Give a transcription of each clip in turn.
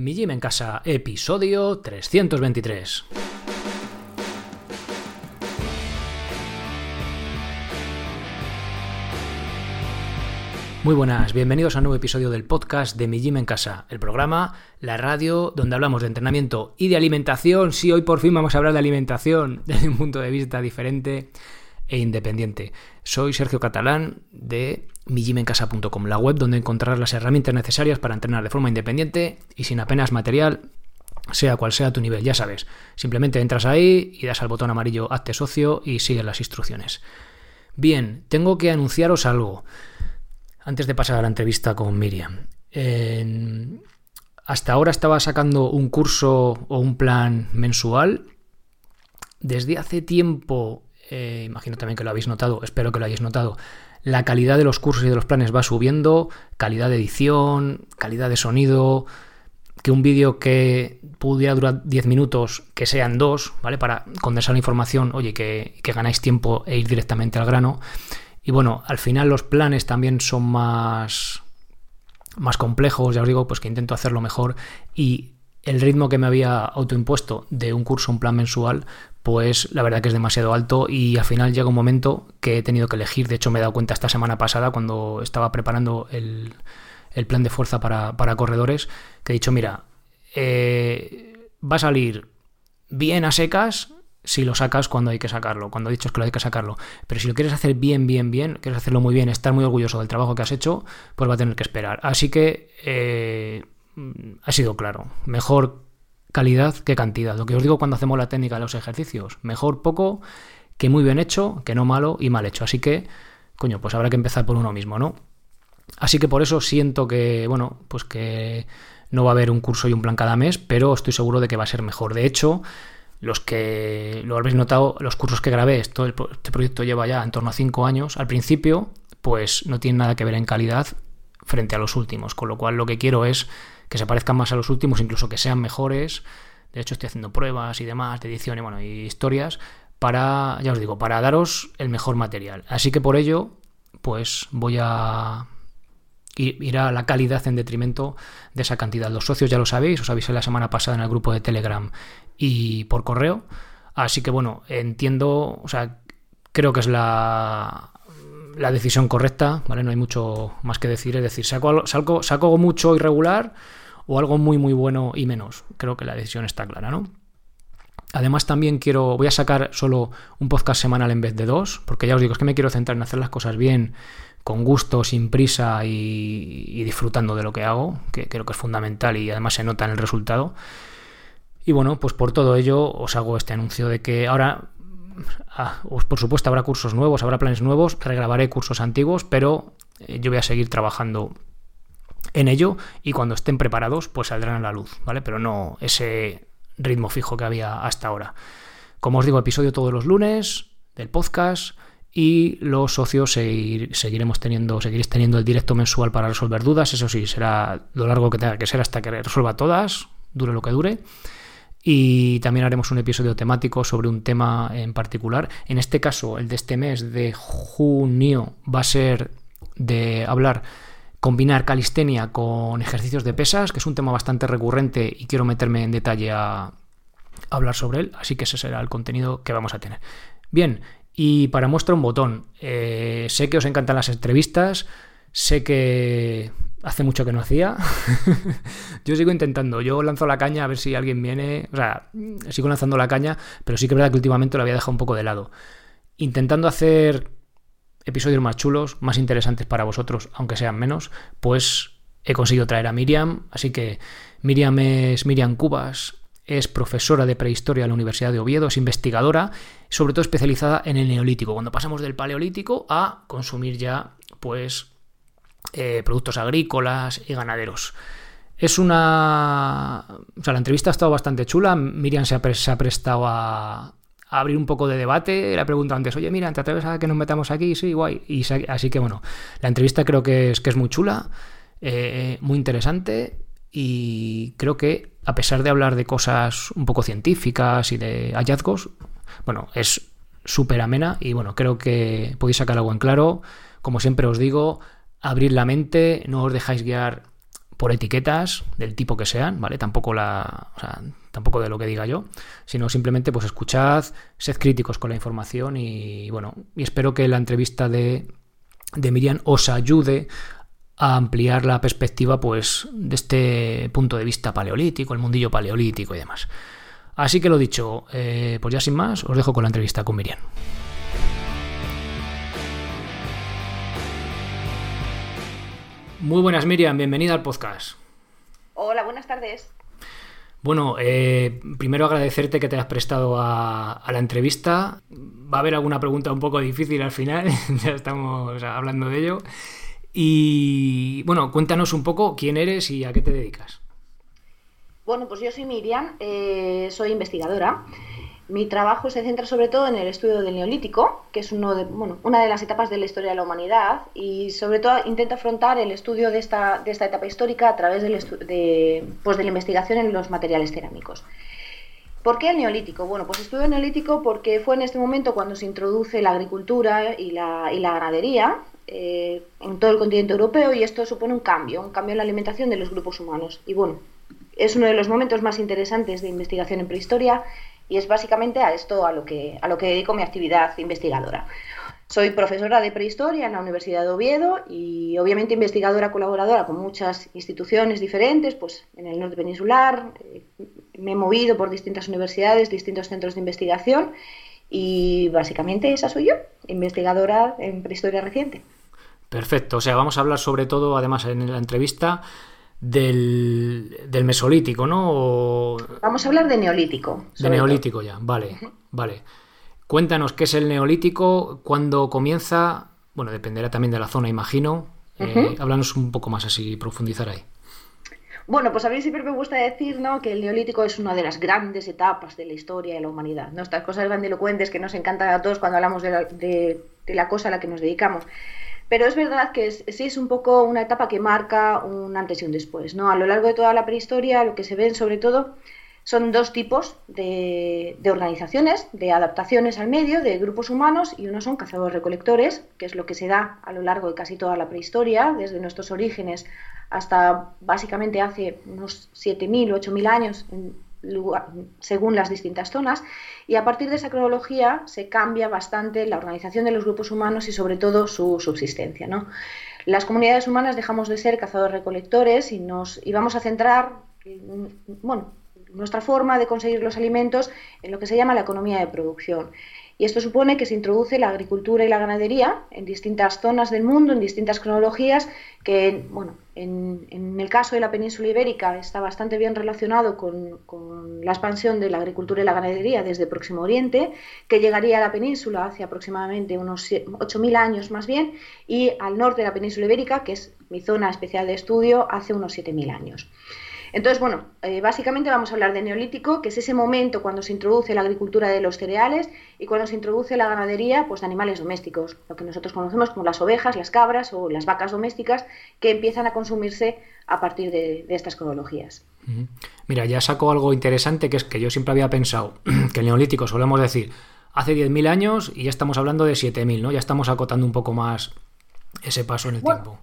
Mi Gym en Casa, episodio 323. Muy buenas, bienvenidos a un nuevo episodio del podcast de Mi Gym en Casa, el programa, la radio, donde hablamos de entrenamiento y de alimentación. Sí, hoy por fin vamos a hablar de alimentación desde un punto de vista diferente e independiente. Soy Sergio Catalán de mijimencasa.com, la web donde encontrarás las herramientas necesarias para entrenar de forma independiente y sin apenas material, sea cual sea tu nivel, ya sabes. Simplemente entras ahí y das al botón amarillo Hazte socio y sigues las instrucciones. Bien, tengo que anunciaros algo antes de pasar a la entrevista con Miriam. hasta ahora estaba sacando un curso o un plan mensual. Desde hace tiempo, eh, imagino también que lo habéis notado, espero que lo hayáis notado, la calidad de los cursos y de los planes va subiendo, calidad de edición, calidad de sonido, que un vídeo que pudiera durar 10 minutos, que sean dos, ¿vale? Para condensar la información, oye, que, que ganáis tiempo e ir directamente al grano. Y bueno, al final los planes también son más, más complejos, ya os digo, pues que intento hacerlo mejor y el ritmo que me había autoimpuesto de un curso, un plan mensual, pues la verdad que es demasiado alto y al final llega un momento que he tenido que elegir. De hecho, me he dado cuenta esta semana pasada cuando estaba preparando el, plan de fuerza para, corredores, que he dicho, mira, eh, va a salir bien a secas si lo sacas cuando hay que sacarlo, cuando he dicho que lo hay que sacarlo. Pero si lo quieres hacer bien, bien, bien, quieres hacerlo muy bien, estar muy orgulloso del trabajo que has hecho, pues va a tener que esperar. Así que eh, ha sido claro. Mejor calidad que cantidad. Lo que os digo cuando hacemos la técnica de los ejercicios. Mejor poco que muy bien hecho, que no malo y mal hecho. Así que, coño, pues habrá que empezar por uno mismo, ¿no? Así que por eso siento que, bueno, pues que no va a haber un curso y un plan cada mes, pero estoy seguro de que va a ser mejor. De hecho, los que lo habréis notado, los cursos que grabé, esto, este proyecto lleva ya en torno a cinco años. Al principio, pues no tiene nada que ver en calidad frente a los últimos, con lo cual lo que quiero es que se parezcan más a los últimos, incluso que sean mejores. De hecho, estoy haciendo pruebas y demás de edición bueno, y historias para, ya os digo, para daros el mejor material. Así que por ello, pues voy a ir a la calidad en detrimento de esa cantidad. Los socios ya lo sabéis, os avisé la semana pasada en el grupo de Telegram y por correo. Así que bueno, entiendo, o sea, creo que es la, la decisión correcta, ¿vale? No hay mucho más que decir, es decir, saco, saco, saco mucho irregular o algo muy muy bueno y menos. Creo que la decisión está clara, ¿no? Además también quiero, voy a sacar solo un podcast semanal en vez de dos, porque ya os digo, es que me quiero centrar en hacer las cosas bien, con gusto, sin prisa y, disfrutando de lo que hago, que creo que es fundamental y además se nota en el resultado. Y bueno, pues por todo ello os hago este anuncio de que ahora, ah, por supuesto, habrá cursos nuevos, habrá planes nuevos, regrabaré cursos antiguos, pero eh, yo voy a seguir trabajando en ello y cuando estén preparados, pues saldrán a la luz, ¿vale? Pero no ese ritmo fijo que había hasta ahora. Como os digo, episodio todos los lunes del podcast y los socios seguiremos teniendo, seguiréis teniendo el directo mensual para resolver dudas. Eso sí, será lo largo que tenga que ser hasta que resuelva todas, dure lo que dure. Y también haremos un episodio temático sobre un tema en particular. En este caso, el de este mes de junio va a ser de hablar, combinar calistenia con ejercicios de pesas, que es un tema bastante recurrente y quiero meterme en detalle a, hablar sobre él. Así que ese será el contenido que vamos a tener. Bien, y para muestra un botón. Eh, sé que os encantan las entrevistas. Sé que hace mucho que no hacía. yo sigo intentando, yo lanzo la caña a ver si alguien viene, o sea, sigo lanzando la caña, pero sí que es verdad que últimamente lo había dejado un poco de lado. Intentando hacer episodios más chulos, más interesantes para vosotros, aunque sean menos, pues he conseguido traer a Miriam, así que Miriam es Miriam Cubas, es profesora de prehistoria en la Universidad de Oviedo, es investigadora, sobre todo especializada en el neolítico, cuando pasamos del paleolítico a consumir ya pues eh, productos agrícolas y ganaderos. Es una... O sea, la entrevista ha estado bastante chula. Miriam se ha, prestado a, abrir un poco de debate. Le he preguntado antes, oye, mira, ¿te atreves a que nos metamos aquí? Sí, guay. Y así que bueno, la entrevista creo que es, que es muy chula, eh, muy interesante y creo que a pesar de hablar de cosas un poco científicas y de hallazgos, bueno, es súper amena y bueno, creo que podéis sacar algo en claro. Como siempre os digo, abrir la mente, no os dejáis guiar por etiquetas del tipo que sean, ¿vale? Tampoco la, tampoco de lo que diga yo, sino simplemente pues escuchad, sed críticos con la información y bueno, y espero que la entrevista de, de Miriam os ayude a ampliar la perspectiva pues de este punto de vista paleolítico, el mundillo paleolítico y demás. Así que lo dicho, eh, pues ya sin más, os dejo con la entrevista con Miriam. Muy buenas Miriam, bienvenida al podcast. Hola, buenas tardes. Bueno, eh, primero agradecerte que te hayas prestado a, la entrevista. Va a haber alguna pregunta un poco difícil al final, ya estamos hablando de ello. Y bueno, cuéntanos un poco quién eres y a qué te dedicas. Bueno, pues yo soy Miriam, eh, soy investigadora. Mi trabajo se centra sobre todo en el estudio del neolítico, que es uno de, bueno, una de las etapas de la historia de la humanidad, y sobre todo intento afrontar el estudio de esta, de esta etapa histórica a través de, pues de la investigación en los materiales cerámicos. ¿Por qué el neolítico? Bueno, pues estudio el neolítico porque fue en este momento cuando se introduce la agricultura y la, y la ganadería eh, en todo el continente europeo y esto supone un cambio, un cambio en la alimentación de los grupos humanos. Y bueno, es uno de los momentos más interesantes de investigación en prehistoria y es básicamente a esto a lo que, a lo que dedico mi actividad investigadora. Soy profesora de prehistoria en la Universidad de Oviedo y obviamente investigadora colaboradora con muchas instituciones diferentes, pues en el norte peninsular, eh, me he movido por distintas universidades, distintos centros de investigación y básicamente esa soy yo, investigadora en prehistoria reciente. Perfecto, o sea, vamos a hablar sobre todo, además en la entrevista, del, mesolítico, ¿no? Vamos a hablar de neolítico. De neolítico ya, vale, vale. Cuéntanos qué es el neolítico, cuándo comienza, bueno, dependerá también de la zona, imagino. Eh, háblanos un poco más así, profundizar ahí. Bueno, pues a mí siempre me gusta decir ¿no? que el neolítico es una de las grandes etapas de la historia de la humanidad. ¿no? Estas cosas grandilocuentes que nos encantan a todos cuando hablamos de la, de la cosa a la que nos dedicamos. Pero es verdad que sí es un poco una etapa que marca un antes y un después. ¿no? A lo largo de toda la prehistoria lo que se ven sobre todo son dos tipos de, organizaciones, de adaptaciones al medio, de grupos humanos, y uno son cazadores-recolectores, que es lo que se da a lo largo de casi toda la prehistoria, desde nuestros orígenes hasta básicamente hace unos 7.000 o 8.000 años, según las distintas zonas, y a partir de esa cronología se cambia bastante la organización de los grupos humanos y sobre todo su subsistencia. ¿no? Las comunidades humanas dejamos de ser cazadores-recolectores y nos y vamos a centrar bueno, nuestra forma de conseguir los alimentos en lo que se llama la economía de producción. Y esto supone que se introduce la agricultura y la ganadería en distintas zonas del mundo, en distintas cronologías, que bueno, en, el caso de la península ibérica está bastante bien relacionado con, la expansión de la agricultura y la ganadería desde Próximo Oriente, que llegaría a la península hace aproximadamente unos 8.000 años más bien, y al norte de la península ibérica, que es mi zona especial de estudio, hace unos 7.000 años. Entonces, bueno, eh, básicamente vamos a hablar de neolítico, que es ese momento cuando se introduce la agricultura de los cereales y cuando se introduce la ganadería pues, de animales domésticos, lo que nosotros conocemos como las ovejas, las cabras o las vacas domésticas, que empiezan a consumirse a partir de, estas cronologías. Mira, ya saco algo interesante, que es que yo siempre había pensado que el neolítico solemos decir hace 10.000 años y ya estamos hablando de 7.000, ¿no? Ya estamos acotando un poco más ese paso en el tiempo.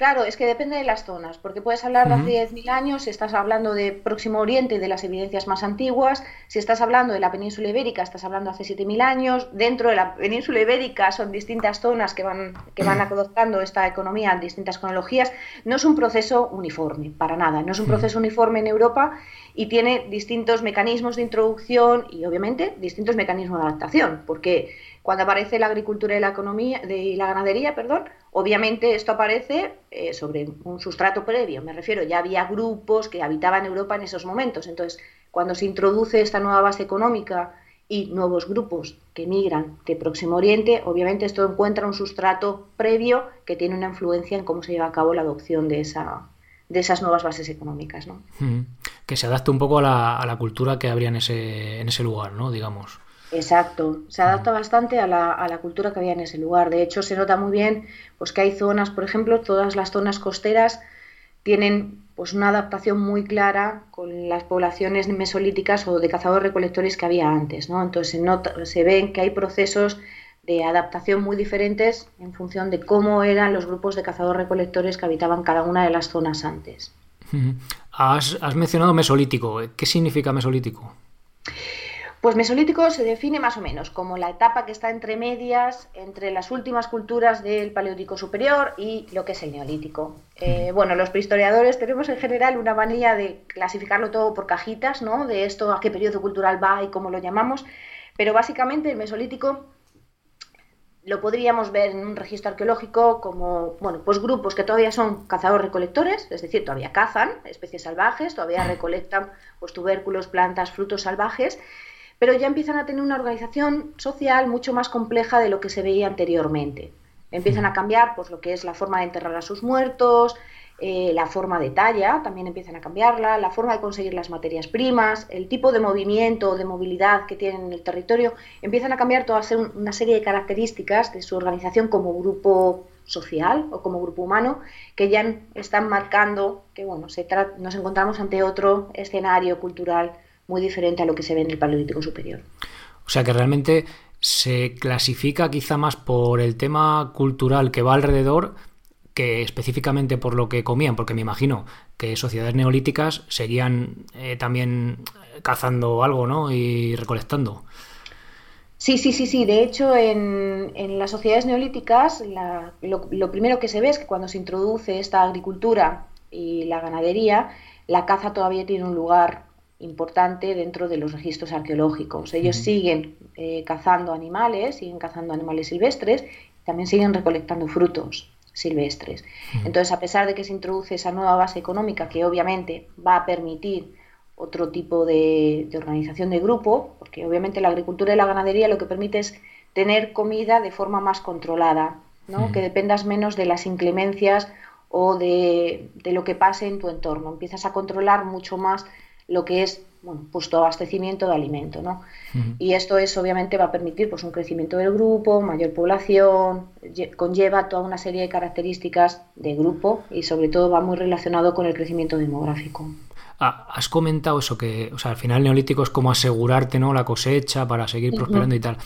Claro, es que depende de las zonas, porque puedes hablar de hace 10.000 años si estás hablando de Próximo Oriente, de las evidencias más antiguas, si estás hablando de la península ibérica, estás hablando hace 7.000 años, dentro de la península ibérica son distintas zonas que van, que van adoptando esta economía en distintas cronologías, no es un proceso uniforme, para nada, no es un proceso uniforme en Europa y tiene distintos mecanismos de introducción y obviamente distintos mecanismos de adaptación, porque cuando aparece la agricultura y la economía de la ganadería, perdón, obviamente esto aparece eh, sobre un sustrato previo. Me refiero, ya había grupos que habitaban Europa en esos momentos. Entonces, cuando se introduce esta nueva base económica y nuevos grupos que migran de Próximo Oriente, obviamente esto encuentra un sustrato previo que tiene una influencia en cómo se lleva a cabo la adopción de esa de esas nuevas bases económicas, ¿no? Que se adapte un poco a la, a la cultura que habría en ese, en ese lugar, ¿no? Digamos. Exacto, se adapta bastante a la, a la, cultura que había en ese lugar. De hecho, se nota muy bien pues, que hay zonas, por ejemplo, todas las zonas costeras tienen pues, una adaptación muy clara con las poblaciones mesolíticas o de cazadores-recolectores que había antes. ¿no? Entonces, se, nota, se ven que hay procesos de adaptación muy diferentes en función de cómo eran los grupos de cazadores-recolectores que habitaban cada una de las zonas antes. Has, has mencionado mesolítico. ¿Qué significa mesolítico? Pues Mesolítico se define más o menos como la etapa que está entre medias, entre las últimas culturas del Paleolítico Superior y lo que es el Neolítico. Eh, bueno, los prehistoriadores tenemos en general una manía de clasificarlo todo por cajitas, ¿no? De esto a qué periodo cultural va y cómo lo llamamos, pero básicamente el Mesolítico lo podríamos ver en un registro arqueológico como, bueno, pues grupos que todavía son cazadores-recolectores, es decir, todavía cazan especies salvajes, todavía recolectan pues, tubérculos, plantas, frutos salvajes, pero ya empiezan a tener una organización social mucho más compleja de lo que se veía anteriormente. Empiezan a cambiar pues, lo que es la forma de enterrar a sus muertos, eh, la forma de talla, también empiezan a cambiarla, la forma de conseguir las materias primas, el tipo de movimiento o de movilidad que tienen en el territorio, empiezan a cambiar toda una serie de características de su organización como grupo social o como grupo humano que ya están marcando que bueno, se nos encontramos ante otro escenario cultural muy diferente a lo que se ve en el Paleolítico Superior. O sea que realmente se clasifica quizá más por el tema cultural que va alrededor que específicamente por lo que comían, porque me imagino que sociedades neolíticas seguían eh, también cazando algo, ¿no? Y recolectando. Sí, sí, sí, sí. De hecho, en, las sociedades neolíticas lo, lo, primero que se ve es que cuando se introduce esta agricultura y la ganadería, la caza todavía tiene un lugar importante dentro de los registros arqueológicos. Ellos siguen eh, cazando animales, siguen cazando animales silvestres, también siguen recolectando frutos silvestres. Entonces, a pesar de que se introduce esa nueva base económica que obviamente va a permitir otro tipo de, organización de grupo, porque obviamente la agricultura y la ganadería lo que permite es tener comida de forma más controlada, ¿no? que dependas menos de las inclemencias o de, de, lo que pase en tu entorno. Empiezas a controlar mucho más lo que es bueno, pues tu abastecimiento de alimento, ¿no? Y esto es obviamente va a permitir pues un crecimiento del grupo, mayor población, conlleva toda una serie de características de grupo y sobre todo va muy relacionado con el crecimiento demográfico. Ah, has comentado eso que, o sea, al final el neolítico es como asegurarte, ¿no? La cosecha para seguir prosperando y tal.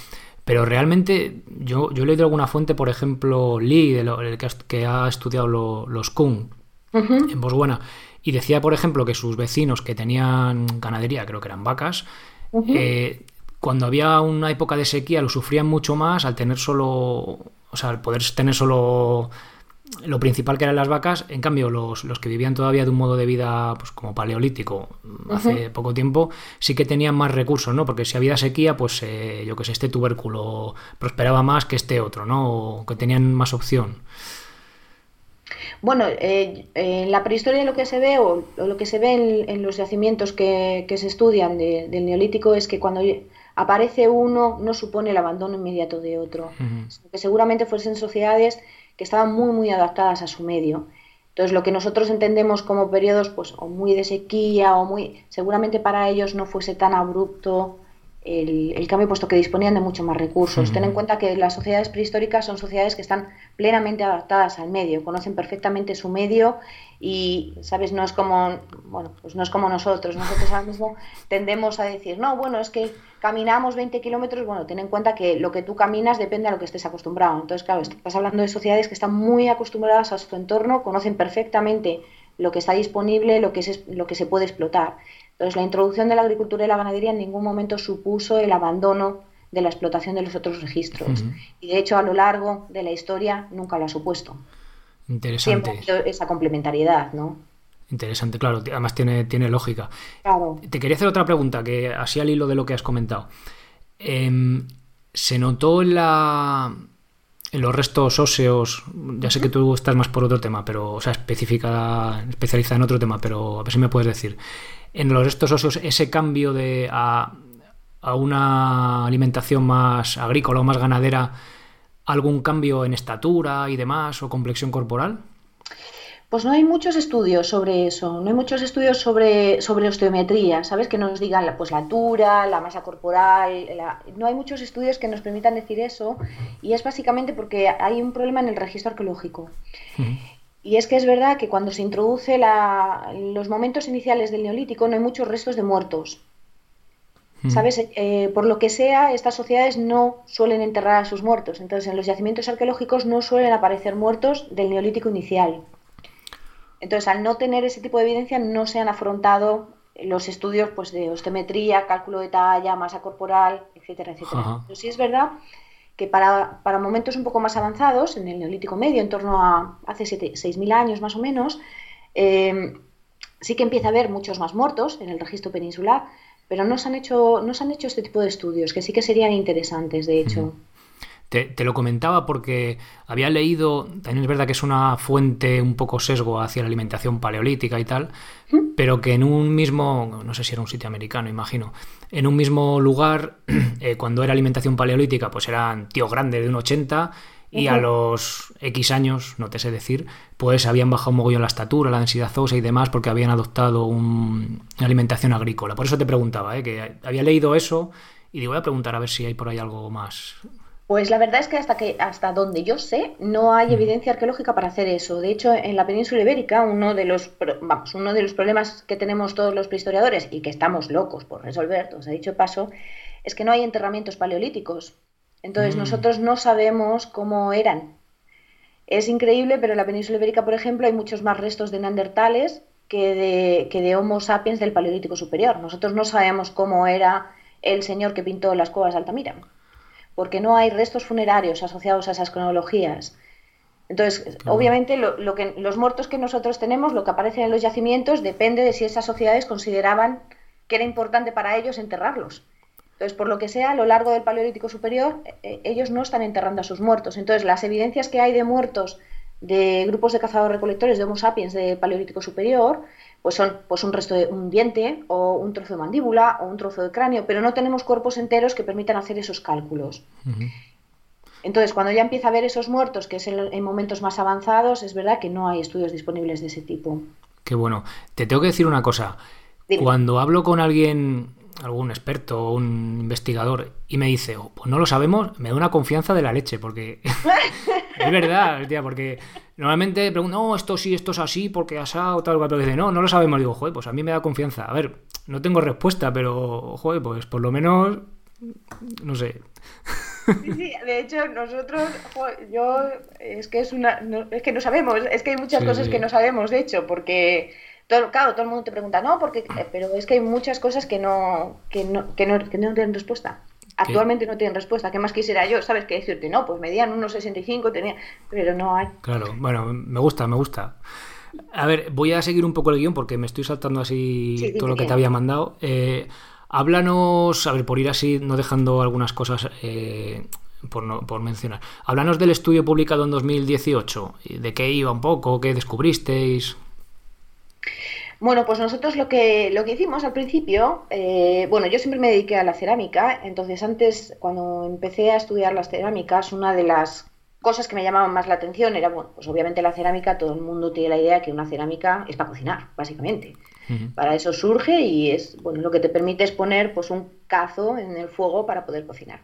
Pero realmente yo, yo he leído alguna fuente, por ejemplo, Lee, de lo, el que, ha, estudiado los Kun en Botswana, y decía, por ejemplo, que sus vecinos que tenían ganadería, creo que eran vacas, eh, cuando había una época de sequía lo sufrían mucho más al tener solo, o sea, al poder tener solo lo principal que eran las vacas, en cambio los, los que vivían todavía de un modo de vida pues como paleolítico hace poco tiempo, sí que tenían más recursos, ¿no? Porque si había sequía, pues eh, yo que sé, este tubérculo prosperaba más que este otro, ¿no? O que tenían más opción. Bueno, eh, en la prehistoria lo que se ve, o, lo que se ve en, los yacimientos que, se estudian del neolítico, es que cuando aparece uno no supone el abandono inmediato de otro, que seguramente fuesen sociedades que estaban muy, muy adaptadas a su medio. Entonces, lo que nosotros entendemos como periodos, pues, o muy de sequía, o muy, seguramente para ellos no fuese tan abrupto el, cambio, puesto que disponían de mucho más recursos. Ten en cuenta que las sociedades prehistóricas son sociedades que están plenamente adaptadas al medio, conocen perfectamente su medio y, ¿sabes? No es como, bueno, pues no es como nosotros. Nosotros ahora mismo tendemos a decir, no, bueno, es que caminamos 20 kilómetros, bueno, ten en cuenta que lo que tú caminas depende a lo que estés acostumbrado. Entonces, claro, estás hablando de sociedades que están muy acostumbradas a su entorno, conocen perfectamente lo que está disponible, lo que, es, lo que se puede explotar. Entonces, la introducción de la agricultura y la ganadería en ningún momento supuso el abandono de la explotación de los otros registros. Y de hecho, a lo largo de la historia nunca lo ha supuesto. Interesante. Siempre esa complementariedad, ¿no? Interesante, claro, además tiene, tiene lógica. Claro. Te quería hacer otra pregunta, que así al hilo de lo que has comentado. Em, ¿Se notó en la, en los restos óseos, ya sé que tú estás más por otro tema, pero, o sea, específica, especializada en otro tema, pero a ver si me puedes decir. En los restos óseos, ese cambio de a, una alimentación más agrícola o más ganadera, ¿algún cambio en estatura y demás o complexión corporal? Pues no hay muchos estudios sobre eso, no hay muchos estudios sobre, sobre osteometría, ¿sabes? Que nos digan la, pues, la altura, la masa corporal, no hay muchos estudios que nos permitan decir eso y es básicamente porque hay un problema en el registro arqueológico. Y es que es verdad que cuando se introduce la, los momentos iniciales del neolítico no hay muchos restos de muertos. ¿Sabes? Eh, por lo que sea, estas sociedades no suelen enterrar a sus muertos. Entonces, en los yacimientos arqueológicos no suelen aparecer muertos del neolítico inicial. Entonces, al no tener ese tipo de evidencia, no se han afrontado los estudios pues, de osteometría, cálculo de talla, masa corporal, etcétera, etcétera. Pero sí es verdad que para, momentos un poco más avanzados, en el Neolítico Medio, en torno a hace 6.000 años más o menos, eh, sí que empieza a haber muchos más muertos en el registro peninsular, pero no se han hecho, no se han hecho este tipo de estudios, que sí que serían interesantes, de hecho. Te, lo comentaba porque había leído, también es verdad que es una fuente un poco sesgo hacia la alimentación paleolítica y tal, pero que en un mismo, no sé si era un sitio americano, imagino, en un mismo lugar, eh, cuando era alimentación paleolítica, pues eran tíos grandes de un 80 y a los X años, no te sé decir, pues habían bajado un mogollón la estatura, la densidad ósea y demás porque habían adoptado una alimentación agrícola. Por eso te preguntaba, ¿eh? que había leído eso y digo, voy a preguntar a ver si hay por ahí algo más. Pues la verdad es que hasta que hasta donde yo sé no hay evidencia arqueológica para hacer eso. De hecho, en la península ibérica uno de los vamos uno de los problemas que tenemos todos los prehistoriadores y que estamos locos por resolver, os ha dicho paso, es que no hay enterramientos paleolíticos. Entonces, mm. nosotros no sabemos cómo eran. Es increíble, pero en la península ibérica, por ejemplo, hay muchos más restos de neandertales que de, que de Homo sapiens del Paleolítico Superior. Nosotros no sabemos cómo era el señor que pintó las cuevas de Altamira, porque no hay restos funerarios asociados a esas cronologías. Entonces, obviamente, lo, que, los muertos que nosotros tenemos, lo que aparece en los yacimientos, depende de si esas sociedades consideraban que era importante para ellos enterrarlos. Entonces, por lo que sea, a lo largo del Paleolítico Superior, eh, ellos no están enterrando a sus muertos. Entonces, las evidencias que hay de muertos de grupos de cazadores-recolectores de Homo sapiens del Paleolítico Superior, pues son pues un resto de un diente o un trozo de mandíbula o un trozo de cráneo, pero no tenemos cuerpos enteros que permitan hacer esos cálculos. Entonces, cuando ya empieza a ver esos muertos, que es en, momentos más avanzados, es verdad que no hay estudios disponibles de ese tipo. Qué bueno. Te tengo que decir una cosa. Cuando hablo con alguien algún experto o un investigador y me dice, oh, pues no lo sabemos, me da una confianza de la leche, porque es verdad, tía, porque normalmente pregunto, no, esto sí, esto es así, porque asado, tal, pero dice, no, no lo sabemos, digo, joder, pues a mí me da confianza. A ver, no tengo respuesta, pero, joder, pues por lo menos, no sé. Sí, sí, de hecho nosotros, yo, es que es una, es que no sabemos, es que hay muchas cosas que no sabemos, de hecho, porque todo, claro, todo el mundo te pregunta, no, porque, eh, pero es que hay muchas cosas que no, que no, que no, que no tienen respuesta. Actualmente no tienen respuesta. ¿Qué más quisiera yo? ¿Sabes qué decirte? No, pues medían unos 65, tenía... pero no hay. Claro, bueno, me gusta, me gusta. A ver, voy a seguir un poco el guion porque me estoy saltando así todo lo que te había mandado. Eh, háblanos, a ver, por ir así, no dejando algunas cosas eh, por, no, por mencionar. Háblanos del estudio publicado en 2018. ¿De qué iba un poco? ¿Qué descubristeis? Bueno, pues nosotros lo que, lo que hicimos al principio, eh, bueno, yo siempre me dediqué a la cerámica, entonces antes, cuando empecé a estudiar las cerámicas, una de las cosas que me llamaban más la atención era, bueno, pues obviamente la cerámica, todo el mundo tiene la idea que una cerámica es para cocinar, básicamente. Para eso surge y es, bueno, lo que te permite es poner pues un cazo en el fuego para poder cocinar.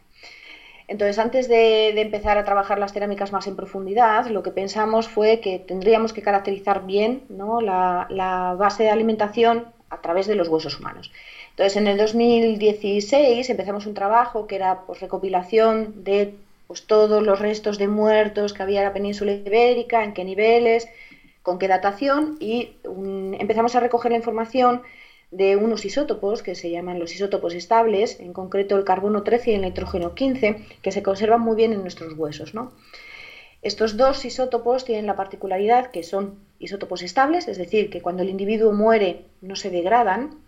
Entonces, antes de, empezar a trabajar las cerámicas más en profundidad, lo que pensamos fue que tendríamos que caracterizar bien la, base de alimentación a través de los huesos humanos. Entonces, en el 2016 empezamos un trabajo que era pues, recopilación de pues, todos los restos de muertos que había en la península ibérica, en qué niveles, con qué datación, y empezamos a recoger la información de unos isótopos que se llaman los isótopos estables, en concreto el carbono 13 y el nitrógeno 15, que se conservan muy bien en nuestros huesos. ¿no? Estos dos isótopos tienen la particularidad que son isótopos estables, es decir, que cuando el individuo muere no se degradan,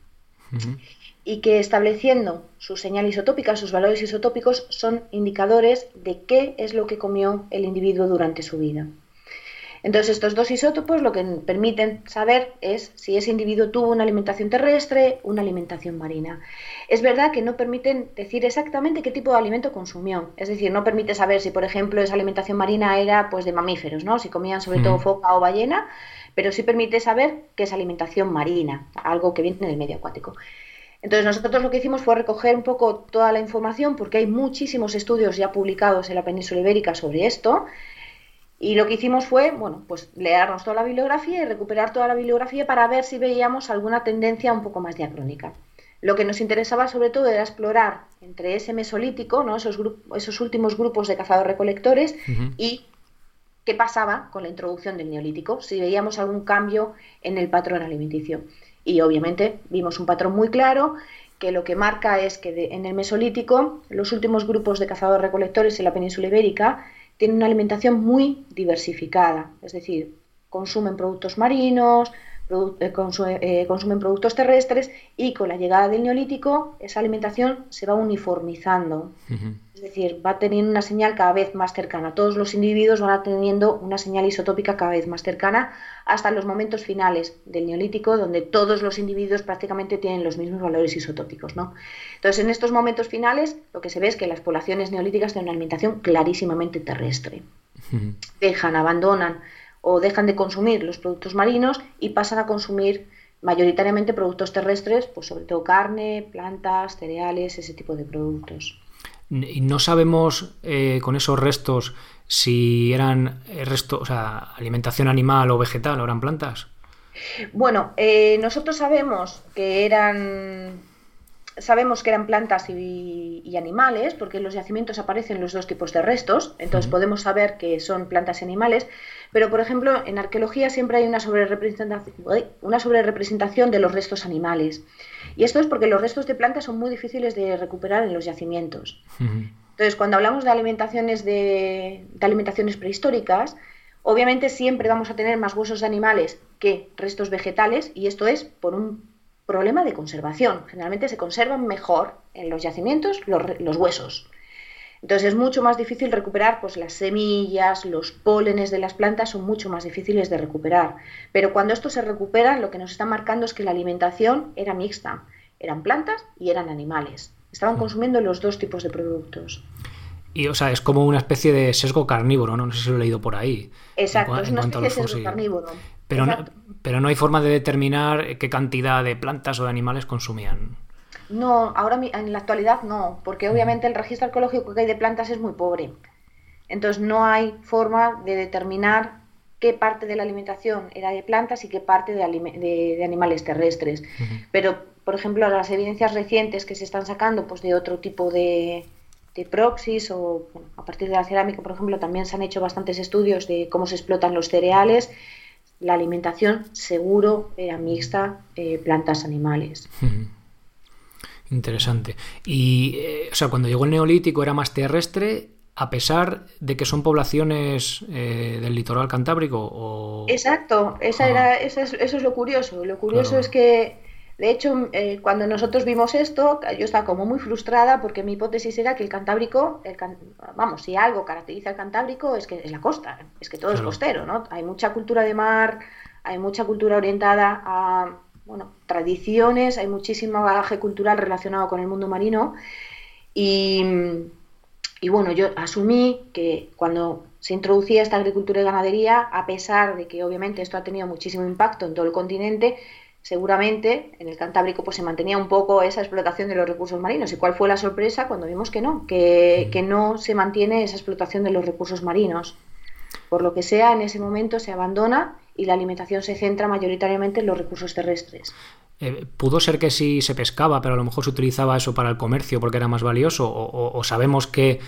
y que estableciendo su señal isotópica, sus valores isotópicos, son indicadores de qué es lo que comió el individuo durante su vida. Entonces, estos dos isótopos lo que permiten saber es si ese individuo tuvo una alimentación terrestre, una alimentación marina. Es verdad que no permiten decir exactamente qué tipo de alimento consumió. Es decir, no permite saber si, por ejemplo, esa alimentación marina era pues de mamíferos, ¿no? Si comían sobre todo foca o ballena, pero sí permite saber qué es alimentación marina, algo que viene del medio acuático. Entonces nosotros lo que hicimos fue recoger un poco toda la información porque hay muchísimos estudios ya publicados en la península ibérica sobre esto y lo que hicimos fue, bueno, pues leernos toda la bibliografía y recuperar toda la bibliografía para ver si veíamos alguna tendencia un poco más diacrónica. Lo que nos interesaba sobre todo era explorar entre ese mesolítico, ¿no? esos, esos últimos grupos de cazadores-recolectores y qué pasaba con la introducción del neolítico, si veíamos algún cambio en el patrón alimenticio. Y obviamente vimos un patrón muy claro que lo que marca es que en el Mesolítico los últimos grupos de cazadores recolectores en la península ibérica tienen una alimentación muy diversificada, es decir, consumen productos marinos, eh, eh, consumen productos terrestres y con la llegada del neolítico esa alimentación se va uniformizando. Decir, va teniendo una señal cada vez más cercana. Todos los individuos van teniendo una señal isotópica cada vez más cercana hasta los momentos finales del neolítico, donde todos los individuos prácticamente tienen los mismos valores isotópicos. ¿no? Entonces, en estos momentos finales, lo que se ve es que las poblaciones neolíticas tienen una alimentación clarísimamente terrestre. Dejan, abandonan o dejan de consumir los productos marinos y pasan a consumir mayoritariamente productos terrestres, pues sobre todo carne, plantas, cereales, ese tipo de productos. Y no sabemos eh, con esos restos si eran eh, restos, o sea, alimentación animal o vegetal o eran plantas. Bueno, eh, nosotros sabemos que eran sabemos que eran plantas y, animales, porque en los yacimientos aparecen los dos tipos de restos, entonces podemos saber que son plantas y animales, pero por ejemplo en arqueología siempre hay una sobrerepresentación, una sobrerepresentación de los restos animales. Y esto es porque los restos de plantas son muy difíciles de recuperar en los yacimientos. Entonces, cuando hablamos de alimentaciones, de, de alimentaciones prehistóricas, obviamente siempre vamos a tener más huesos de animales que restos vegetales, y esto es por un problema de conservación. Generalmente se conservan mejor en los yacimientos los, huesos. Entonces es mucho más difícil recuperar pues, las semillas, los pólenes de las plantas son mucho más difíciles de recuperar. Pero cuando esto se recupera, lo que nos está marcando es que la alimentación era mixta. Eran plantas y eran animales. Estaban mm. consumiendo los dos tipos de productos. Y, o sea, es como una especie de sesgo carnívoro, ¿no? No sé si lo he leído por ahí. Exacto, es una especie de sesgo carnívoro. Pero no, pero no hay forma de determinar qué cantidad de plantas o de animales consumían. No, ahora en la actualidad no, porque obviamente el registro arqueológico que hay de plantas es muy pobre. Entonces no hay forma de determinar qué parte de la alimentación era de plantas y qué parte de, animales terrestres. Pero, por ejemplo, las evidencias recientes que se están sacando pues, de otro tipo de, de proxies o a partir de la cerámica, por ejemplo, también se han hecho bastantes estudios de cómo se explotan los cereales la alimentación seguro era mixta eh, plantas animales. Interesante. Y, eh, o sea, cuando llegó el neolítico era más terrestre, a pesar de que son poblaciones eh, del litoral cantábrico. Exacto, esa era, eso, es, eso es lo curioso. Lo curioso es que de hecho, eh, cuando nosotros vimos esto, yo estaba como muy frustrada porque mi hipótesis era que el Cantábrico, vamos, si algo caracteriza al Cantábrico es que es la costa, es que todo es costero, ¿no? Hay mucha cultura de mar, hay mucha cultura orientada a, bueno, tradiciones, hay muchísimo bagaje cultural relacionado con el mundo marino y, y bueno, yo asumí que cuando se introducía esta agricultura y ganadería, a pesar de que obviamente esto ha tenido muchísimo impacto en todo el continente, seguramente en el Cantábrico pues se mantenía un poco esa explotación de los recursos marinos. ¿Y cuál fue la sorpresa cuando vimos que no, que, no se mantiene esa explotación de los recursos marinos? Por lo que sea, en ese momento se abandona y la alimentación se centra mayoritariamente en los recursos terrestres. Eh, ¿Pudo ser que sí se pescaba, pero a lo mejor se utilizaba eso para el comercio porque era más valioso? ¿O, o sabemos que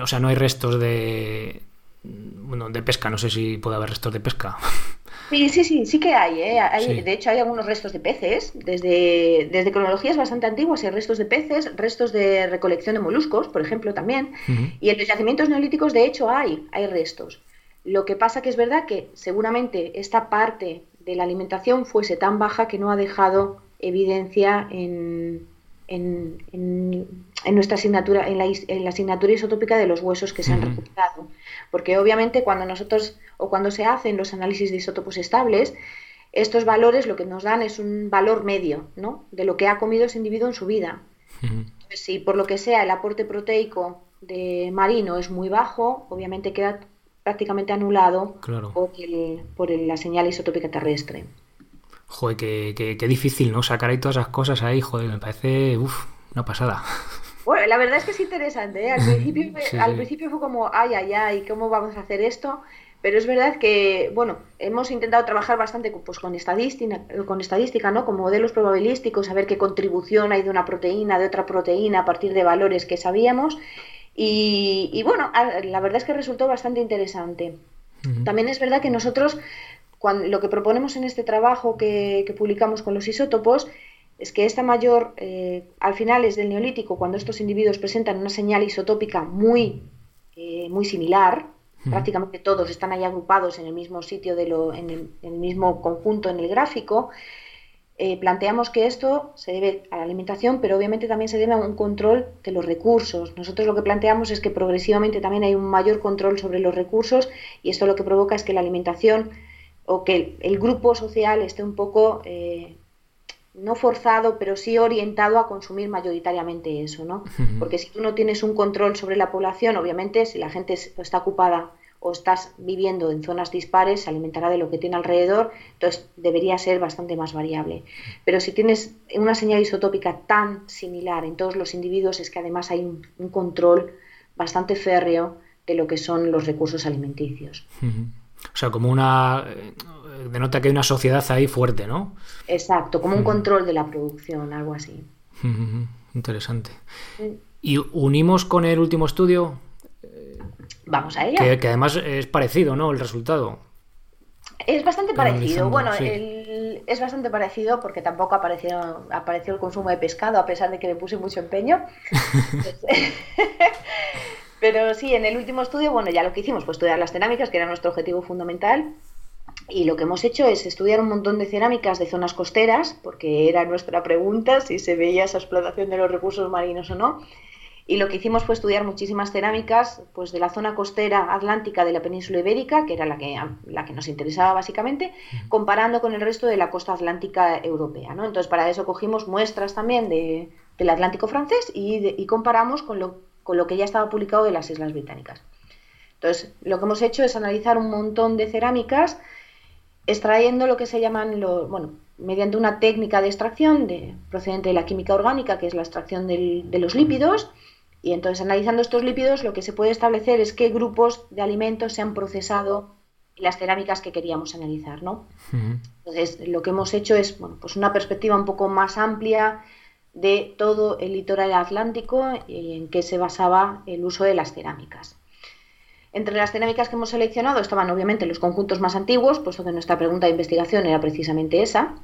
o sea, no hay restos de, bueno, de pesca? No sé si puede haber restos de pesca. Sí, sí, sí, sí que hay, ¿eh? De hecho, hay algunos restos de peces, desde, desde cronologías bastante antiguas, hay restos de peces, restos de recolección de moluscos, por ejemplo, también. Y en los yacimientos neolíticos, de hecho, hay, hay restos. Lo que pasa que es verdad que seguramente esta parte de la alimentación fuese tan baja que no ha dejado evidencia en, en, nuestra asignatura, en la, en la, asignatura isotópica de los huesos que se han recuperado. Porque obviamente cuando nosotros o cuando se hacen los análisis de isótopos estables, estos valores lo que nos dan es un valor medio ¿no? de lo que ha comido ese individuo en su vida. si por lo que sea el aporte proteico de marino es muy bajo, obviamente queda prácticamente anulado por, el, por la señal isotópica terrestre. Joder, qué, difícil, ¿no? Sacar ahí todas esas cosas ahí, joder, me parece, uff, una pasada. Bueno, la verdad es que es interesante, ¿eh? Al principio, al principio fue como, ay, ay, ay, ¿cómo vamos a hacer esto? Pero es verdad que, bueno, hemos intentado trabajar bastante pues, con, estadística, con estadística, ¿no? Con modelos probabilísticos, saber qué contribución hay de una proteína, de otra proteína, a partir de valores que sabíamos. Y, y bueno, la verdad es que resultó bastante interesante. También es verdad que nosotros, cuando, lo que proponemos en este trabajo que, publicamos con los isótopos, es que esta mayor, eh, al final es del neolítico, cuando estos individuos presentan una señal isotópica muy, eh, muy similar, prácticamente todos están ahí agrupados en el mismo sitio, de lo, en, el, mismo conjunto en el gráfico, eh, planteamos que esto se debe a la alimentación, pero obviamente también se debe a un control de los recursos. Nosotros lo que planteamos es que progresivamente también hay un mayor control sobre los recursos y esto lo que provoca es que la alimentación o que el, grupo social esté un poco eh, no forzado, pero sí orientado a consumir mayoritariamente eso, ¿no? Porque si tú no tienes un control sobre la población, obviamente, si la gente está ocupada o estás viviendo en zonas dispares, se alimentará de lo que tiene alrededor, entonces debería ser bastante más variable. Pero si tienes una señal isotópica tan similar en todos los individuos, es que además hay un, control bastante férreo de lo que son los recursos alimenticios. O sea, como una denota que hay una sociedad ahí fuerte, ¿no? Exacto, como un control de la producción, algo así. Interesante. ¿Y unimos con el último estudio? Vamos a ello. Que, además es parecido, ¿no? El resultado. Es bastante parecido. Bueno, es bastante parecido porque tampoco apareció, apareció el consumo de pescado, a pesar de que le puse mucho empeño. Pero sí, en el último estudio, bueno, ya lo que hicimos fue estudiar las cerámicas, que era nuestro objetivo fundamental. Y lo que hemos hecho es estudiar un montón de cerámicas de zonas costeras, porque era nuestra pregunta si se veía esa explotación de los recursos marinos o no. Y lo que hicimos fue estudiar muchísimas cerámicas pues, de la zona costera atlántica de la península ibérica, que era la que, la que nos interesaba básicamente, comparando con el resto de la costa atlántica europea. ¿no? Entonces, para eso cogimos muestras también de, del Atlántico francés y, y comparamos con lo, con lo que ya estaba publicado de las Islas Británicas. Entonces, lo que hemos hecho es analizar un montón de cerámicas extrayendo lo que se llaman los, bueno, mediante una técnica de extracción de, procedente de la química orgánica, que es la extracción de los lípidos, y entonces analizando estos lípidos lo que se puede establecer es qué grupos de alimentos se han procesado en las cerámicas que queríamos analizar, ¿no? Entonces lo que hemos hecho es, bueno, pues una perspectiva un poco más amplia de todo el litoral atlántico y en qué se basaba el uso de las cerámicas. Entre las cerámicas que hemos seleccionado estaban obviamente los conjuntos más antiguos, puesto que nuestra pregunta de investigación era precisamente esa.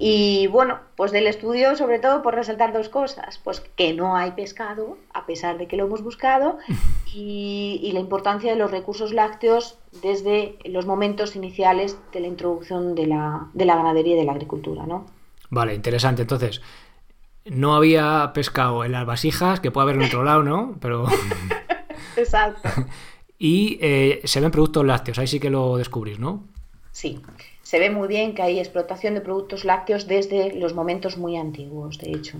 Y bueno, pues del estudio sobre todo por resaltar dos cosas, pues que no hay pescado, a pesar de que lo hemos buscado, y, la importancia de los recursos lácteos desde los momentos iniciales de la introducción de la, de la ganadería y de la agricultura, ¿no? Vale, interesante. Entonces, no había pescado en las vasijas, que puede haber en otro lado, ¿no? Pero... Exacto. y eh, se ven productos lácteos, ahí sí que lo descubrís, ¿no? Sí, se ve muy bien que hay explotación de productos lácteos desde los momentos muy antiguos, de hecho.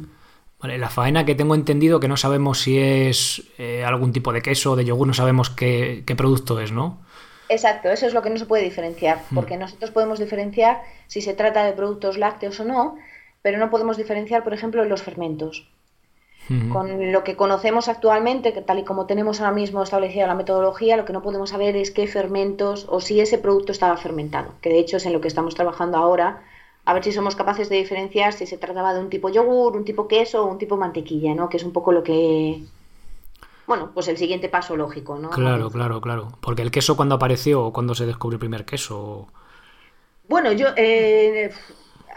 Vale, la faena que tengo entendido que no sabemos si es eh, algún tipo de queso o de yogur, no sabemos qué, producto es, ¿no? Exacto, eso es lo que no se puede diferenciar, hmm. porque nosotros podemos diferenciar si se trata de productos lácteos o no, pero no podemos diferenciar, por ejemplo, los fermentos. Con lo que conocemos actualmente, que tal y como tenemos ahora mismo establecida la metodología, lo que no podemos saber es qué fermentos o si ese producto estaba fermentado, que de hecho es en lo que estamos trabajando ahora, a ver si somos capaces de diferenciar si se trataba de un tipo yogur, un tipo queso o un tipo mantequilla, ¿no? Que es un poco lo que bueno, pues el siguiente paso lógico, ¿no? Claro, claro, claro. Porque el queso cuando apareció o cuando se descubrió el primer queso. Bueno, yo eh,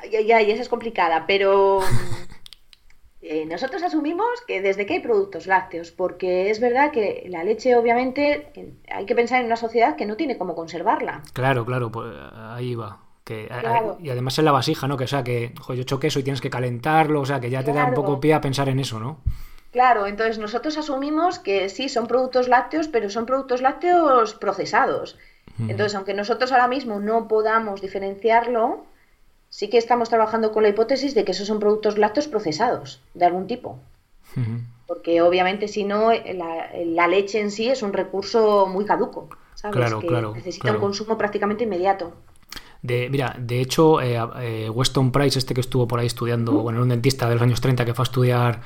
ya, ya, esa es complicada, pero Eh, nosotros asumimos que desde que hay productos lácteos, porque es verdad que la leche, obviamente, hay que pensar en una sociedad que no tiene cómo conservarla. Claro, claro, pues ahí va. Que, y además en la vasija, ¿no? Que o sea, que jo, yo echo queso y tienes que calentarlo, o sea, que ya te da un poco pie a pensar en eso, ¿no? Claro, entonces nosotros asumimos que sí, son productos lácteos, pero son productos lácteos procesados. Entonces, aunque nosotros ahora mismo no podamos diferenciarlo, sí que estamos trabajando con la hipótesis de que esos son productos lácteos procesados de algún tipo. Porque obviamente si no, la, leche en sí es un recurso muy caduco, ¿sabes? Claro, que claro, necesita un consumo prácticamente inmediato. De, mira, de hecho, eh, eh, Weston Price, este que estuvo por ahí estudiando, bueno, era un dentista de los años 30 que fue a estudiar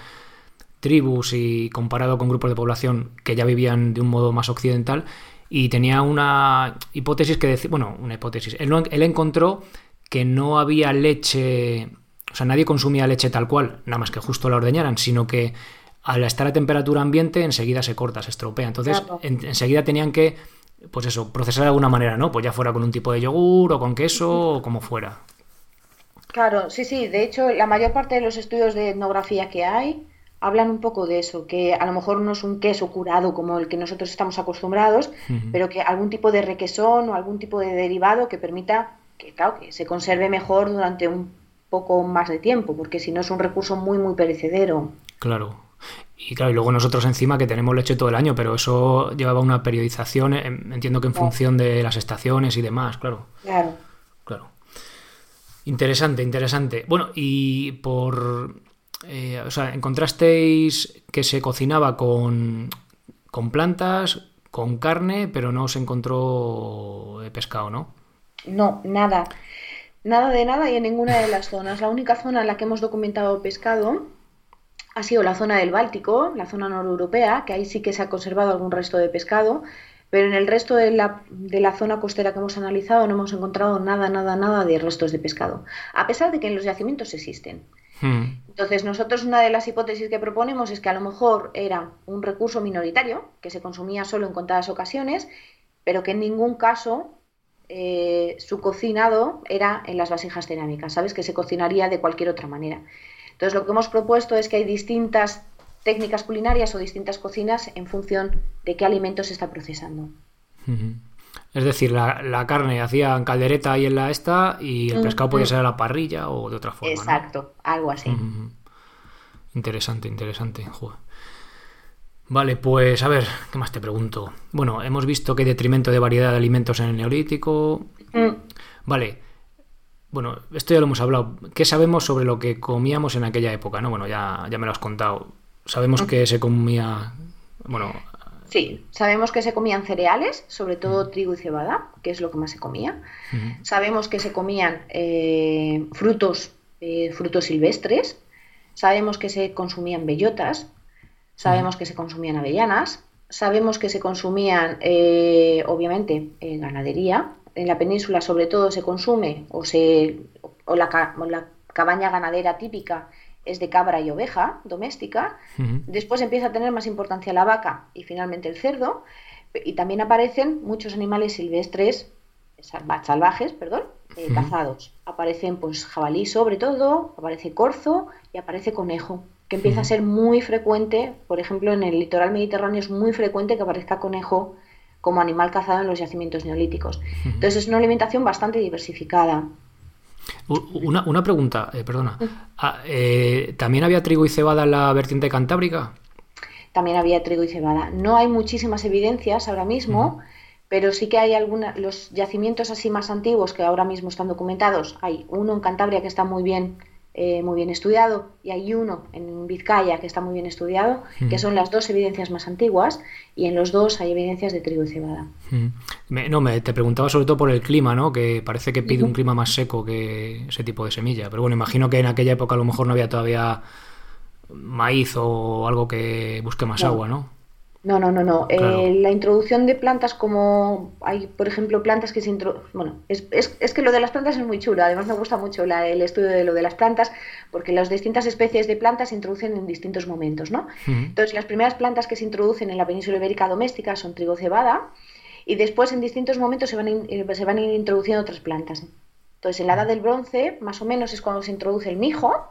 tribus y comparado con grupos de población que ya vivían de un modo más occidental, y tenía una hipótesis que decía, bueno, una hipótesis, él, él encontró que no había leche, o sea, nadie consumía leche tal cual, nada más que justo la ordeñaran, sino que al estar a temperatura ambiente enseguida se corta, se estropea. Entonces, enseguida tenían que pues eso, procesar de alguna manera, ¿no? Pues ya fuera con un tipo de yogur o con queso o como fuera. Claro, sí, sí. De hecho, la mayor parte de los estudios de etnografía que hay hablan un poco de eso, que a lo mejor no es un queso curado como el que nosotros estamos acostumbrados, pero que algún tipo de requesón o algún tipo de derivado que permita que, claro, que se conserve mejor durante un poco más de tiempo, porque si no es un recurso muy, muy perecedero. Claro. Y claro, y luego nosotros encima que tenemos leche todo el año, pero eso llevaba una periodización, entiendo que en función de las estaciones y demás, claro. Claro. Claro. Interesante, interesante. Bueno, y por... Eh, o sea, encontrasteis que se cocinaba con, con plantas, con carne, pero no se encontró pescado, ¿no? No, nada. Nada de nada y en ninguna de las zonas. La única zona en la que hemos documentado pescado ha sido la zona del Báltico, la zona noreuropea, que ahí sí que se ha conservado algún resto de pescado, pero en el resto de la, de la, zona costera que hemos analizado no hemos encontrado nada, nada, nada de restos de pescado, a pesar de que en los yacimientos existen. Hmm. Entonces, nosotros una de las hipótesis que proponemos es que a lo mejor era un recurso minoritario, que se consumía solo en contadas ocasiones, pero que en ningún caso eh, su cocinado era en las vasijas cerámicas, ¿sabes? Que se cocinaría de cualquier otra manera. Entonces, lo que hemos propuesto es que hay distintas técnicas culinarias o distintas cocinas en función de qué alimentos se está procesando. Es decir, la, carne hacía en caldereta ahí en la esta y el pescado podía ser a la parrilla o de otra forma. Exacto, algo así. Interesante, interesante. Vale, pues a ver, ¿qué más te pregunto? Bueno, hemos visto que hay detrimento de variedad de alimentos en el neolítico. Mm. Vale, bueno, esto ya lo hemos hablado. ¿Qué sabemos sobre lo que comíamos en aquella época? No, bueno, ya, ya me lo has contado. Sabemos que se comía, bueno... Sí, sabemos que se comían cereales, sobre todo trigo y cebada, que es lo que más se comía. Sabemos que se comían eh, frutos, eh, frutos silvestres. Sabemos que se consumían bellotas. Sabemos que se consumían avellanas. Sabemos que se consumían, eh, obviamente, ganadería, en la península sobre todo se consume o, se, o la, cabaña ganadera típica es de cabra y oveja doméstica. Después empieza a tener más importancia la vaca y finalmente el cerdo. Y también aparecen muchos animales silvestres, salvajes, perdón, eh, cazados. Aparecen pues jabalí sobre todo, aparece corzo y aparece conejo, que empieza a ser muy frecuente, por ejemplo en el litoral mediterráneo es muy frecuente que aparezca conejo como animal cazado en los yacimientos neolíticos. Entonces es una alimentación bastante diversificada. Una, pregunta, eh, perdona. Ah, eh, ¿También había trigo y cebada en la vertiente cantábrica? También había trigo y cebada. No hay muchísimas evidencias ahora mismo, pero sí que hay algunos, los yacimientos así más antiguos que ahora mismo están documentados. Hay uno en Cantabria que está muy bien eh, muy bien estudiado y hay uno en Vizcaya que está muy bien estudiado, que son las dos evidencias más antiguas y en los dos hay evidencias de trigo y cebada. no, me, te preguntaba sobre todo por el clima, ¿no? que parece que pide un clima más seco que ese tipo de semilla, pero bueno, imagino que en aquella época a lo mejor no había todavía maíz o algo que busque más agua, ¿no? No, no, no, no. Eh, la introducción de plantas como hay, por ejemplo, plantas que se introducen... Bueno, es, es, es, que lo de las plantas es muy chulo. Además me gusta mucho el estudio de lo de las plantas porque las distintas especies de plantas se introducen en distintos momentos, ¿no? Entonces, las primeras plantas que se introducen en la península ibérica doméstica son trigo cebada y después en distintos momentos se van, eh, se van a ir introduciendo otras plantas. Entonces, en la edad del bronce, más o menos, es cuando se introduce el mijo,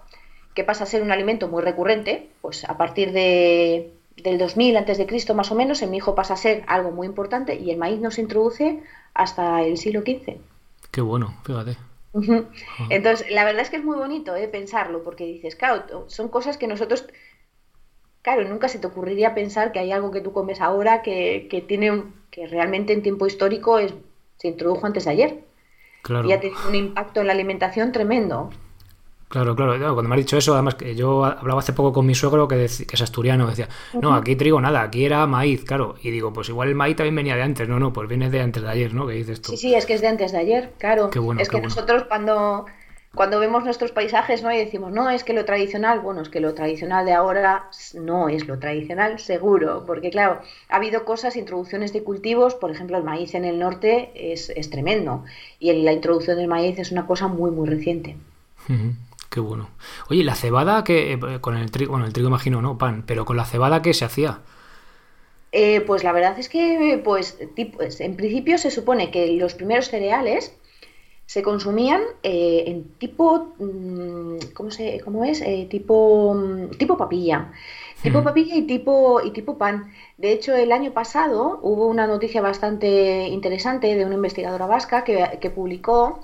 que pasa a ser un alimento muy recurrente, pues a partir de del 2000 antes de Cristo más o menos, el mijo pasa a ser algo muy importante y el maíz no se introduce hasta el siglo XV. Qué bueno, fíjate. Entonces, la verdad es que es muy bonito ¿eh? pensarlo, porque dices, claro, son cosas que nosotros, claro, nunca se te ocurriría pensar que hay algo que tú comes ahora que, que tiene, que realmente en tiempo histórico es, se introdujo antes de ayer. Claro. Y ha tenido un impacto en la alimentación tremendo. Claro, claro, cuando me has dicho eso, además que yo hablaba hace poco con mi suegro que, que es asturiano, decía, no, aquí trigo nada, aquí era maíz, claro, y digo, pues igual el maíz también venía de antes, no, no, pues viene de antes de ayer, ¿no? Que dices tú. Sí, sí, es que es de antes de ayer, claro. Qué bueno, es que nosotros cuando, cuando vemos nuestros paisajes, ¿no? Y decimos, no, es que lo tradicional, bueno, es que lo tradicional de ahora no es lo tradicional, seguro, porque claro, ha habido cosas, introducciones de cultivos, por ejemplo, el maíz en el norte es, es tremendo, y la introducción del maíz es una cosa muy, muy reciente. Qué bueno. Oye, la cebada que eh, con el trigo, bueno, el trigo imagino, ¿no? Pan, pero con la cebada ¿qué se hacía? Eh, pues la verdad es que, pues, pues, en principio se supone que los primeros cereales se consumían eh, en tipo, mm, ¿cómo, se, cómo es? Eh, tipo, mm, tipo papilla. Tipo papilla y tipo, y tipo pan. De hecho, el año pasado hubo una noticia bastante interesante de una investigadora vasca que, que publicó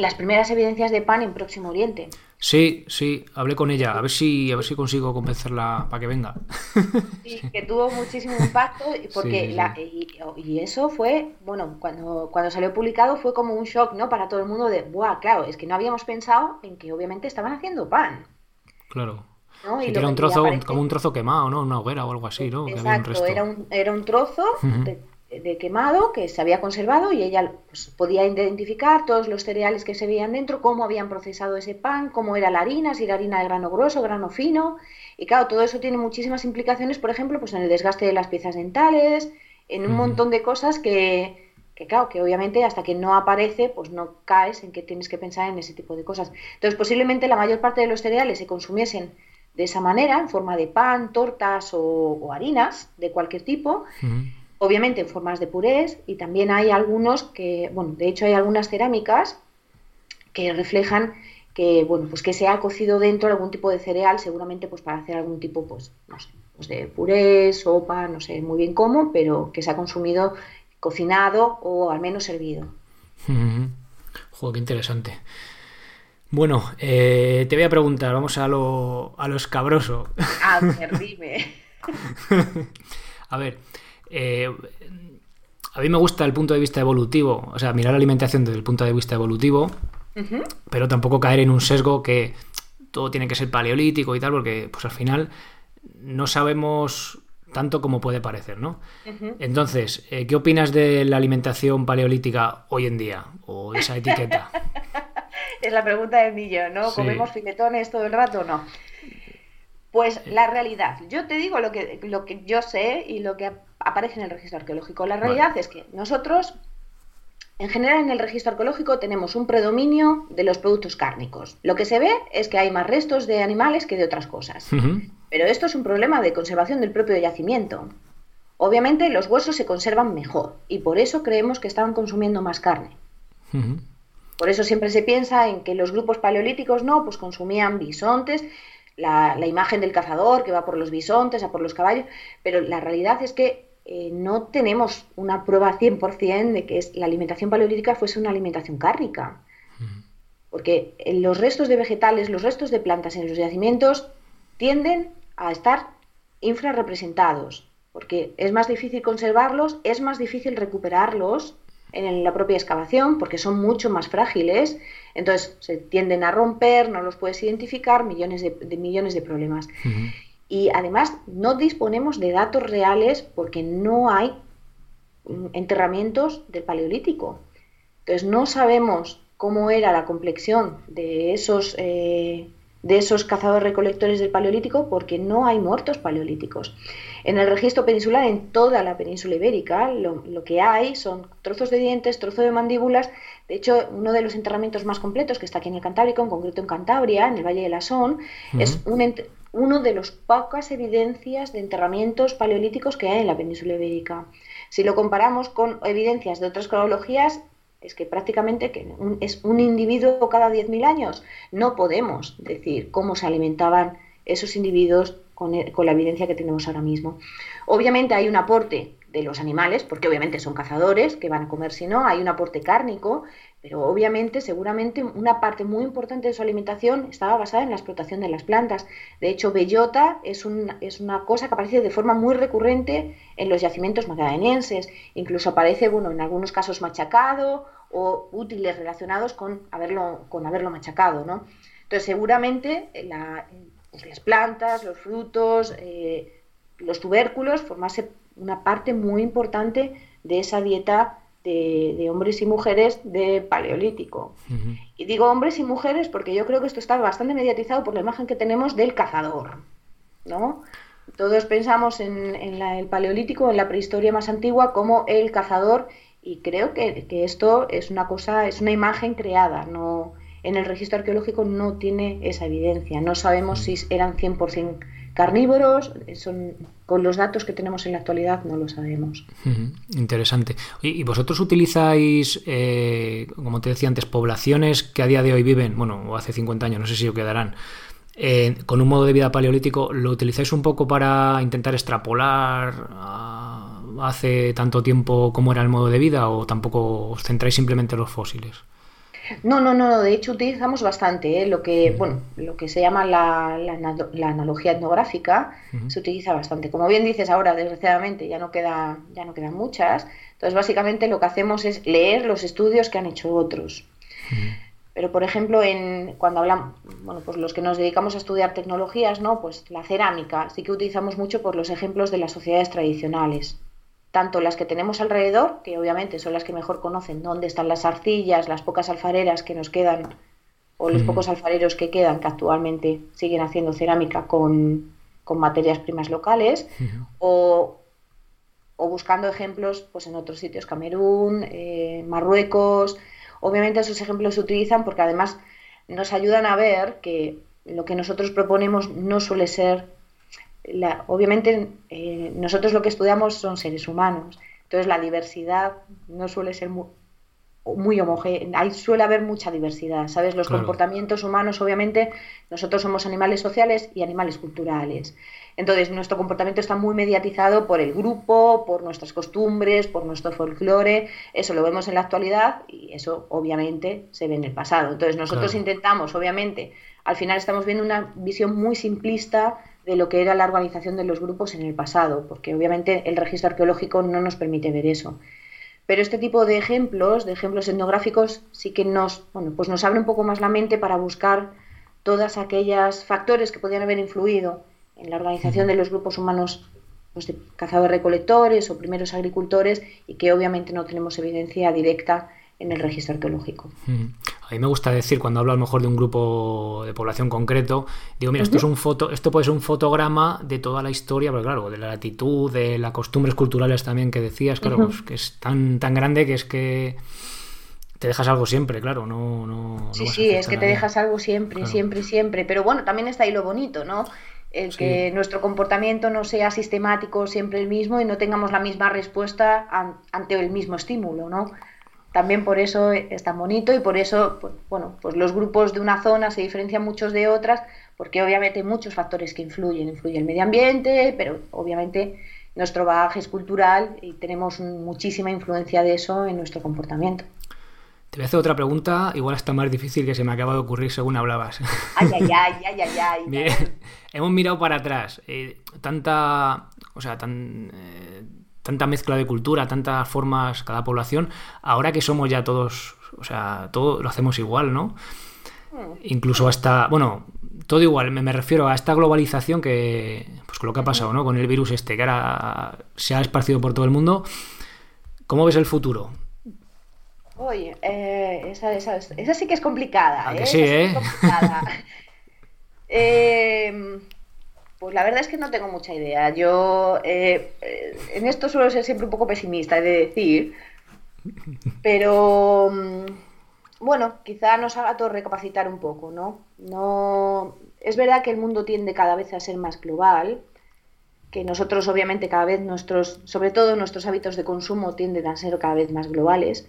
las primeras evidencias de pan en Próximo Oriente. Sí, sí, hablé con ella, a ver si, a ver si consigo convencerla para que venga. Sí, que tuvo muchísimo impacto porque La, y, eso fue, bueno, cuando, cuando salió publicado fue como un shock, ¿no? Para todo el mundo de, buah, claro, es que no habíamos pensado en que obviamente estaban haciendo pan. Claro. era un trozo, como un trozo quemado, ¿no? Una hoguera o algo así, ¿no? Exacto, era, un, era un trozo de quemado que se había conservado y ella pues, podía identificar todos los cereales que se veían dentro, cómo habían procesado ese pan, cómo era la harina, si era harina de grano grueso, grano fino. Y claro, todo eso tiene muchísimas implicaciones, por ejemplo, pues en el desgaste de las piezas dentales, en un montón de cosas que, que, claro, que obviamente hasta que no aparece, pues no caes en que tienes que pensar en ese tipo de cosas. Entonces, posiblemente la mayor parte de los cereales se consumiesen de esa manera, en forma de pan, tortas o, harinas de cualquier tipo obviamente en formas de purés y también hay algunos que, bueno, de hecho hay algunas cerámicas que reflejan que, bueno, pues que se ha cocido dentro algún tipo de cereal, seguramente pues para hacer algún tipo, pues, no sé, pues de puré, sopa, no sé muy bien cómo, pero que se ha consumido cocinado o al menos servido. Joder, qué interesante. Bueno, eh, te voy a preguntar, vamos a lo, a lo escabroso. A ver, dime. a ver, eh, a mí me gusta el punto de vista evolutivo, o sea, mirar la alimentación desde el punto de vista evolutivo, pero tampoco caer en un sesgo que todo tiene que ser paleolítico y tal, porque pues al final no sabemos tanto como puede parecer, ¿no? Entonces, eh, ¿qué opinas de la alimentación paleolítica hoy en día? O esa etiqueta. es la pregunta del millón, ¿no? ¿Comemos filetones todo el rato o no? Pues la realidad, yo te digo lo que, lo que yo sé y lo que aparece en el registro arqueológico. La realidad es que nosotros, en general en el registro arqueológico, tenemos un predominio de los productos cárnicos. Lo que se ve es que hay más restos de animales que de otras cosas. Pero esto es un problema de conservación del propio yacimiento. Obviamente los huesos se conservan mejor y por eso creemos que estaban consumiendo más carne. Por eso siempre se piensa en que los grupos paleolíticos no, pues consumían bisontes la, imagen del cazador que va por los bisontes, a por los caballos, pero la realidad es que eh, no tenemos una prueba 100% de que la alimentación paleolítica fuese una alimentación cárnica. Porque los restos de vegetales, los restos de plantas en los yacimientos tienden a estar infrarrepresentados, porque es más difícil conservarlos, es más difícil recuperarlos en la propia excavación porque son mucho más frágiles, entonces se tienden a romper, no los puedes identificar, millones de, millones de problemas. Y además no disponemos de datos reales porque no hay mm, enterramientos del Paleolítico. Entonces no sabemos cómo era la complexión de esos, eh, de esos cazadores recolectores del Paleolítico porque no hay muertos paleolíticos. En el registro peninsular, en toda la península ibérica, lo, que hay son trozos de dientes, trozos de mandíbulas. De hecho, uno de los enterramientos más completos que está aquí en el Cantábrico, en concreto en Cantabria, en el Valle de la Son, es un uno de las pocas evidencias de enterramientos paleolíticos que hay en la península ibérica. Si lo comparamos con evidencias de otras cronologías, es que prácticamente que es un individuo cada 10.000 años. No podemos decir cómo se alimentaban esos individuos e, con, la evidencia que tenemos ahora mismo. Obviamente hay un aporte de los animales, porque obviamente son cazadores, que van a comer si no, hay un aporte cárnico, pero obviamente, seguramente, una parte muy importante de su alimentación estaba basada en la explotación de las plantas. De hecho, bellota es, es una cosa que aparece de forma muy recurrente en los yacimientos magdalenenses. Incluso aparece, bueno, en algunos casos machacado o útiles relacionados con haberlo, con haberlo machacado, ¿no? Entonces, seguramente la, las plantas, los frutos, eh, los tubérculos, formase una parte muy importante de esa dieta de, hombres y mujeres de paleolítico. Y digo hombres y mujeres porque yo creo que esto está bastante mediatizado por la imagen que tenemos del cazador, ¿no? Todos pensamos en, el paleolítico, en la prehistoria más antigua, como el cazador, y creo que, que, esto es una cosa, es una imagen creada, no, en el registro arqueológico no tiene esa evidencia. No sabemos si eran 100% carnívoros, son, con los datos que tenemos en la actualidad no lo sabemos. Interesante. ¿Y vosotros utilizáis, eh, como te decía antes, poblaciones que a día de hoy viven, bueno, hace 50 años, no sé si lo quedarán, eh, con un modo de vida paleolítico, ¿lo utilizáis un poco para intentar extrapolar hace tanto tiempo cómo era el modo de vida o tampoco os centráis simplemente en los fósiles? No, no, no, de hecho utilizamos bastante, ¿eh? lo que, bueno, lo que se llama la, analogía etnográfica se utiliza bastante. Como bien dices ahora, desgraciadamente ya no queda, ya no quedan muchas. Entonces, básicamente lo que hacemos es leer los estudios que han hecho otros. Pero, por ejemplo, en, cuando hablamos, bueno, pues los que nos dedicamos a estudiar tecnologías, ¿no? Pues la cerámica, sí que utilizamos mucho por los ejemplos de las sociedades tradicionales tanto las que tenemos alrededor, que obviamente son las que mejor conocen dónde están las arcillas, las pocas alfareras que nos quedan, o los pocos alfareros que quedan, que actualmente siguen haciendo cerámica con, materias primas locales, o, buscando ejemplos pues, en otros sitios, Camerún, eh, Marruecos. Obviamente esos ejemplos se utilizan porque además nos ayudan a ver que lo que nosotros proponemos no suele ser obviamente eh, nosotros lo que estudiamos son seres humanos, entonces la diversidad no suele ser muy, muy homogénea, ahí suele haber mucha diversidad, ¿sabes? Los comportamientos humanos, obviamente, nosotros somos animales sociales y animales culturales. Entonces, nuestro comportamiento está muy mediatizado por el grupo, por nuestras costumbres, por nuestro folclore. Eso lo vemos en la actualidad y eso, obviamente, se ve en el pasado. Entonces, nosotros intentamos, obviamente, al final estamos viendo una visión muy simplista de lo que era la organización de los grupos en el pasado, porque obviamente el registro arqueológico no nos permite ver eso. Pero este tipo de ejemplos, de ejemplos etnográficos, sí que nos, bueno, pues nos abre un poco más la mente para buscar todas aquellas factores que podían haber influido en la organización de los grupos humanos pues de cazadores-recolectores o primeros agricultores y que obviamente no tenemos evidencia directa en el registro arqueológico. A mí me gusta decir cuando hablo a lo mejor de un grupo de población concreto, digo, mira, esto es un foto, esto puede ser un fotograma de toda la historia, pero claro, de la latitud, de las costumbres culturales también que decías, claro, pues que es tan tan grande que es que te dejas algo siempre, claro, no, no Sí, sí, es que te dejas algo siempre, siempre, siempre, pero bueno, también está ahí lo bonito, ¿no? el que nuestro comportamiento no sea sistemático, siempre el mismo y no tengamos la misma respuesta ante el mismo estímulo, ¿no? También por eso es tan bonito y por eso, pues, bueno, pues los grupos de una zona se diferencian muchos de otras, porque obviamente hay muchos factores que influyen. Influye el medio ambiente, pero obviamente nuestro bagaje es cultural y tenemos muchísima influencia de eso en nuestro comportamiento. Te voy a hacer otra pregunta, igual está más difícil que se me acaba de ocurrir según hablabas. Ay, ay, ay, ay, ay, ay. Bien. Hemos mirado para atrás. Eh, tanta, o sea, tan, eh, tanta mezcla de cultura, tantas formas cada población, ahora que somos ya todos, o sea, todo lo hacemos igual, ¿no? Hmm. Incluso hasta, bueno, todo igual, me, refiero a esta globalización que, pues con lo que ha pasado, ¿no? Con el virus este, que ahora se ha esparcido por todo el mundo. ¿Cómo ves el futuro? Oye, eh, esa, esa, sí que es complicada. ¿eh? sí, ¿eh? eh pues la verdad es que no tengo mucha idea. Yo eh, eh, en esto suelo ser siempre un poco pesimista, he de decir. Pero mm, bueno, quizá nos haga todo recapacitar un poco, ¿no? No es verdad que el mundo tiende cada vez a ser más global, que nosotros obviamente cada vez nuestros, sobre todo nuestros hábitos de consumo tienden a ser cada vez más globales.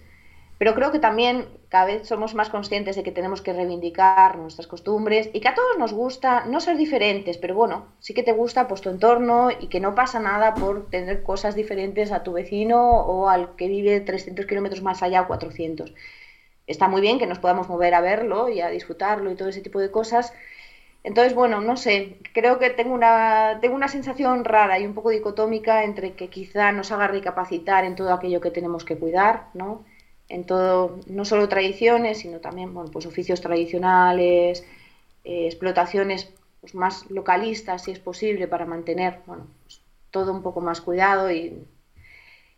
Pero creo que también cada vez somos más conscientes de que tenemos que reivindicar nuestras costumbres y que a todos nos gusta no ser diferentes, pero bueno, sí que te gusta pues tu entorno y que no pasa nada por tener cosas diferentes a tu vecino o al que vive 300 kilómetros más allá o 400. Está muy bien que nos podamos mover a verlo y a disfrutarlo y todo ese tipo de cosas. Entonces, bueno, no sé, creo que tengo una, tengo una sensación rara y un poco dicotómica entre que quizá nos haga recapacitar en todo aquello que tenemos que cuidar, ¿no? En todo, no solo tradiciones, sino también bueno, pues oficios tradicionales, eh, explotaciones pues, más localistas, si es posible, para mantener bueno, pues, todo un poco más cuidado y,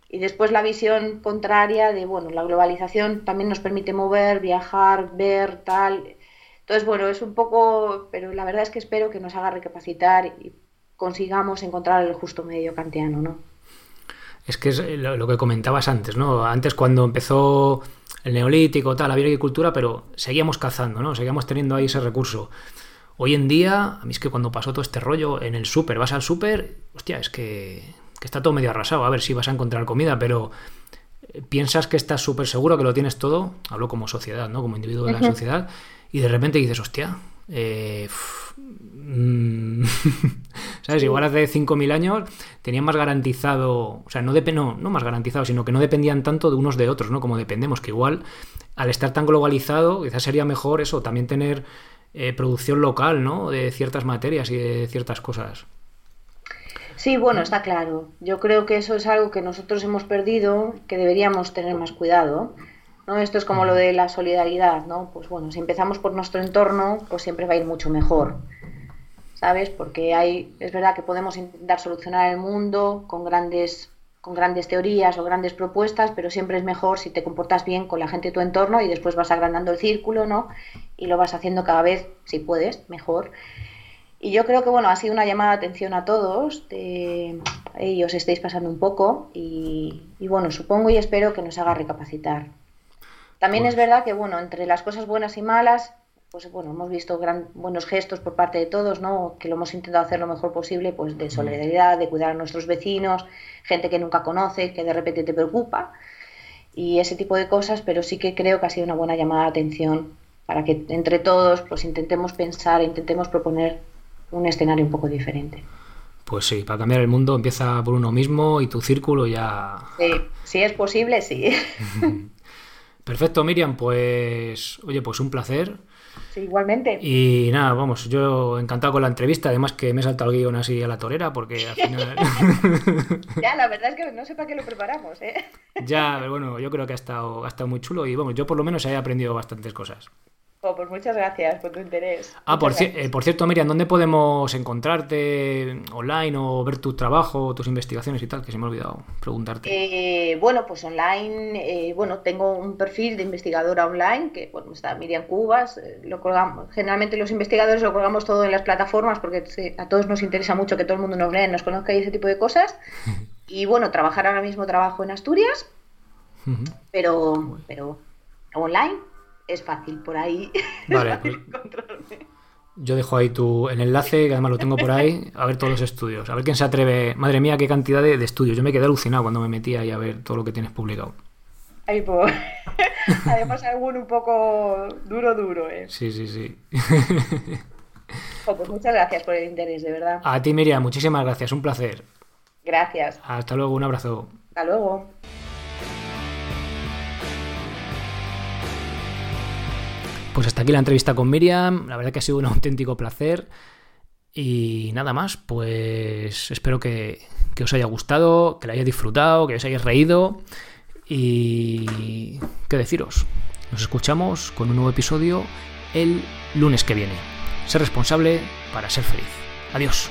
y después la visión contraria de, bueno, la globalización también nos permite mover, viajar, ver, tal. Entonces, bueno, es un poco, pero la verdad es que espero que nos haga recapacitar y consigamos encontrar el justo medio kantiano, ¿no? Es que es lo, que comentabas antes, ¿no? Antes cuando empezó el neolítico, tal, había agricultura, pero seguíamos cazando, ¿no? Seguíamos teniendo ahí ese recurso. Hoy en día, a mí es que cuando pasó todo este rollo en el súper, vas al súper, hostia, es que, que está todo medio arrasado, a ver si vas a encontrar comida, pero piensas que estás súper seguro que lo tienes todo, hablo como sociedad, ¿no? Como individuo de la sociedad, y de repente dices, hostia, eh, mm, ¿sabes? Igual hace 5.000 años tenían más garantizado, o sea, no, no, no más garantizado, sino que no dependían tanto de unos de otros, ¿no? Como dependemos, que igual al estar tan globalizado, quizás sería mejor eso, también tener eh, producción local, ¿no? De ciertas materias y de ciertas cosas. Sí, bueno, está claro. Yo creo que eso es algo que nosotros hemos perdido, que deberíamos tener más cuidado. ¿No? Esto es como lo de la solidaridad, ¿no? Pues bueno, si empezamos por nuestro entorno, pues siempre va a ir mucho mejor. ¿Sabes? Porque hay, es verdad que podemos intentar solucionar el mundo con grandes, con grandes teorías o grandes propuestas, pero siempre es mejor si te comportas bien con la gente de tu entorno y después vas agrandando el círculo, ¿no? Y lo vas haciendo cada vez, si puedes, mejor. Y yo creo que bueno, ha sido una llamada de atención a todos, de, ellos estáis pasando un poco y, bueno, supongo y espero que nos haga recapacitar. También es pues verdad que bueno, entre las cosas buenas y malas, pues bueno, hemos visto gran, buenos gestos por parte de todos, ¿no? Que lo hemos intentado hacer lo mejor posible, pues de solidaridad, de cuidar a nuestros vecinos, gente que nunca conoce, que de repente te preocupa y ese tipo de cosas, pero sí que creo que ha sido una buena llamada de atención para que entre todos pues intentemos pensar, intentemos proponer un escenario un poco diferente. Pues sí, para cambiar el mundo empieza por uno mismo y tu círculo ya... Sí, si es posible, sí. Perfecto, Miriam, pues oye, pues un placer. Sí, igualmente. Y nada, vamos, yo encantado con la entrevista, además que me he saltado el guion así a la torera, porque al final... ya, la verdad es que no sé para qué lo preparamos, ¿eh? ya, pero bueno, yo creo que ha estado, ha estado muy chulo y bueno, yo por lo menos he aprendido bastantes cosas. Oh, pues muchas gracias por tu interés. Ah, por, eh, por, cierto, Miriam, ¿dónde podemos encontrarte online o ver tu trabajo, tus investigaciones y tal? Que se me ha olvidado preguntarte. Eh, bueno, pues online, eh, bueno, tengo un perfil de investigadora online que bueno, está Miriam Cubas. Lo colgamos, generalmente los investigadores lo colgamos todo en las plataformas porque a todos nos interesa mucho que todo el mundo nos lea, nos conozca y ese tipo de cosas. y bueno, trabajar ahora mismo trabajo en Asturias, pero, pero online es fácil por ahí. Vale, pues yo dejo ahí tu, el enlace, que además lo tengo por ahí, a ver todos los estudios. A ver quién se atreve. Madre mía, qué cantidad de, estudios. Yo me quedé alucinado cuando me metí ahí a ver todo lo que tienes publicado. Ahí, pues. Además, alguno un poco duro, duro, ¿eh? Sí, sí, sí. pues muchas gracias por el interés, de verdad. A ti, Miriam, muchísimas gracias. Un placer. Gracias. Hasta luego, un abrazo. Hasta luego. Pues hasta aquí la entrevista con Miriam. La verdad que ha sido un auténtico placer. Y nada más, pues espero que, os haya gustado, que la hayáis disfrutado, que os hayáis reído. Y qué deciros. Nos escuchamos con un nuevo episodio el lunes que viene. Ser responsable para ser feliz. Adiós.